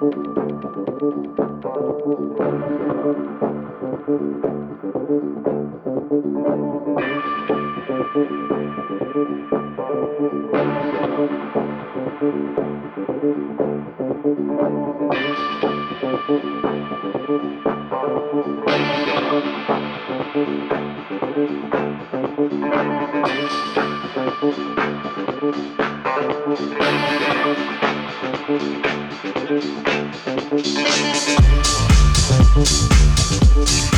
Thank Música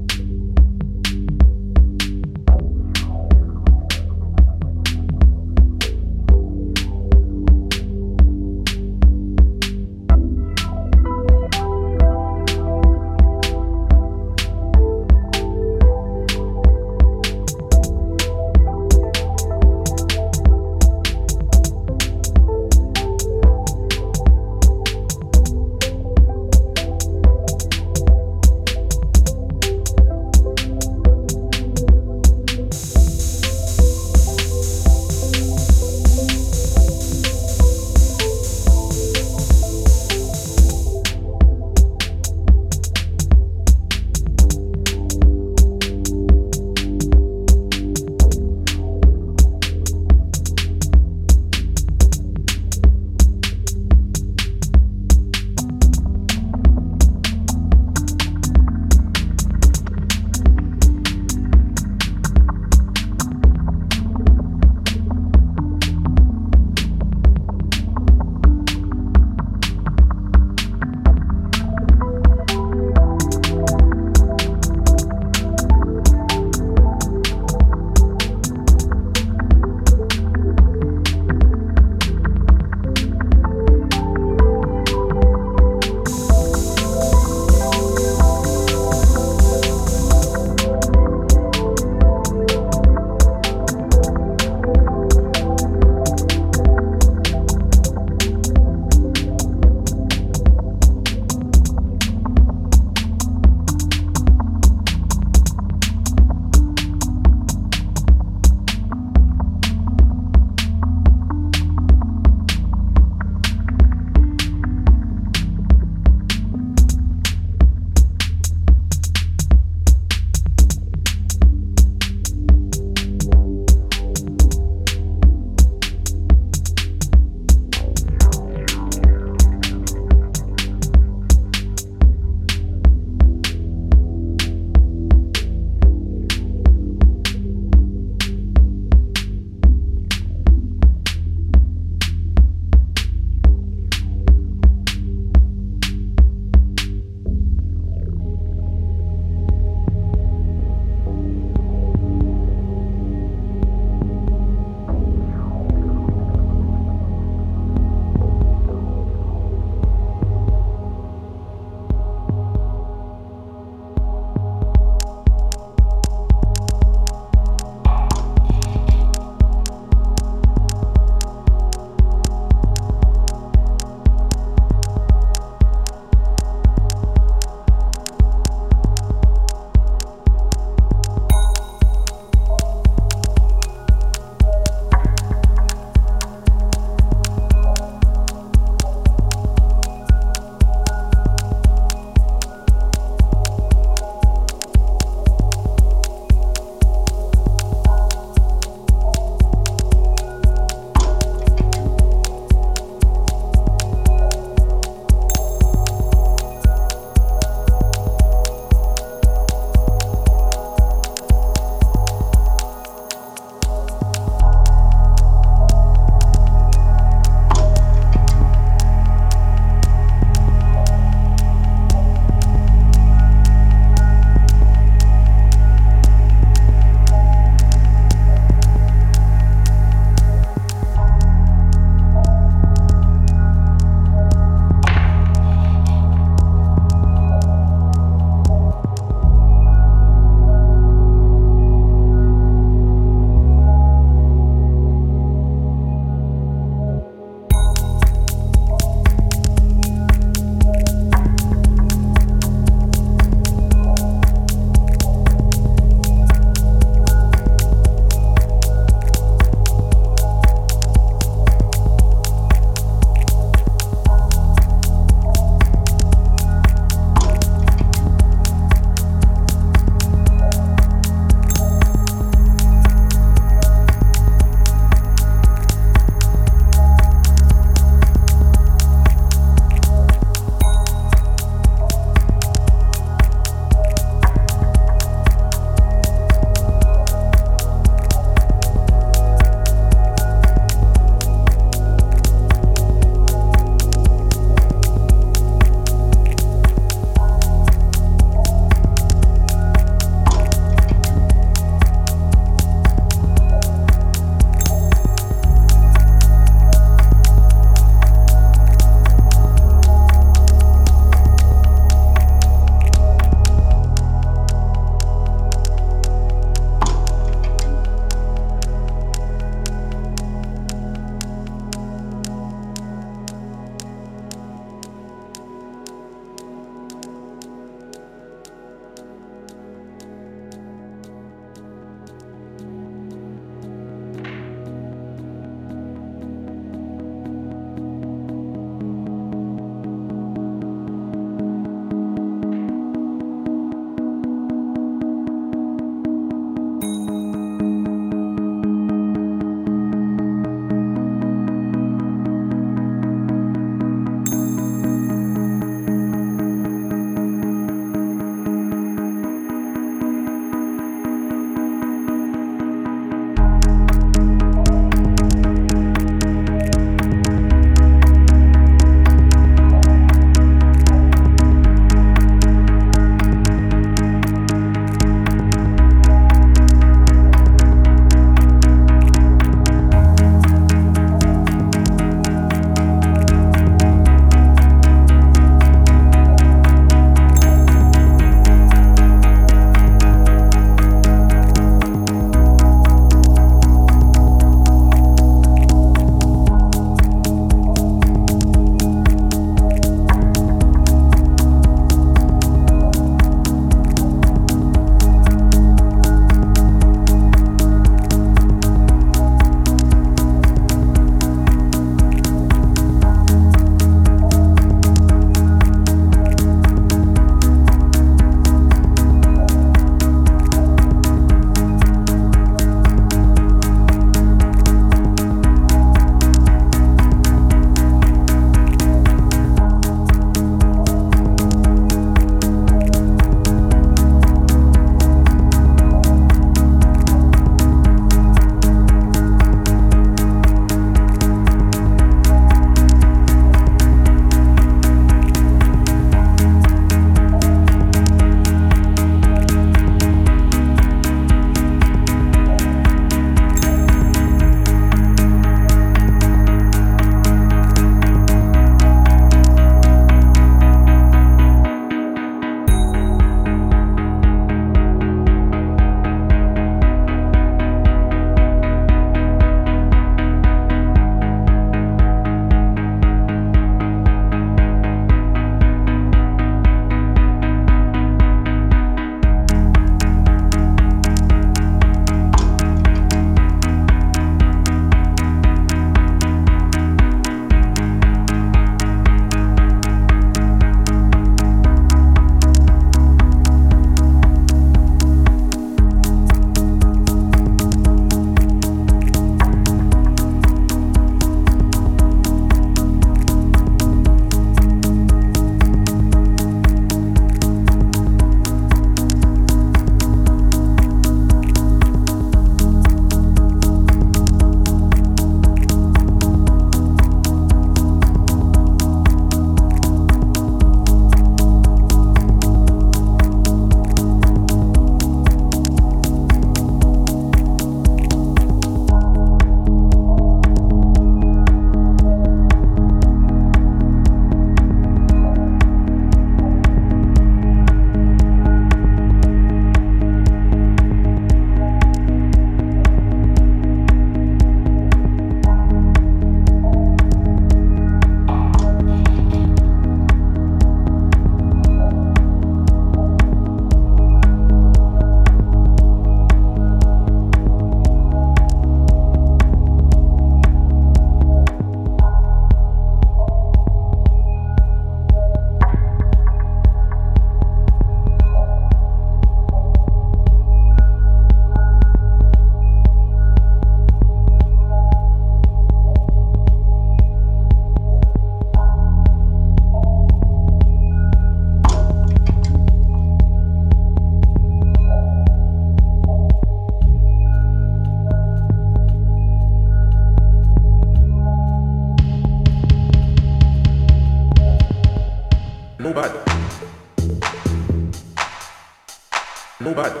Nobody.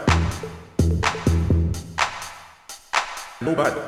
Nobody.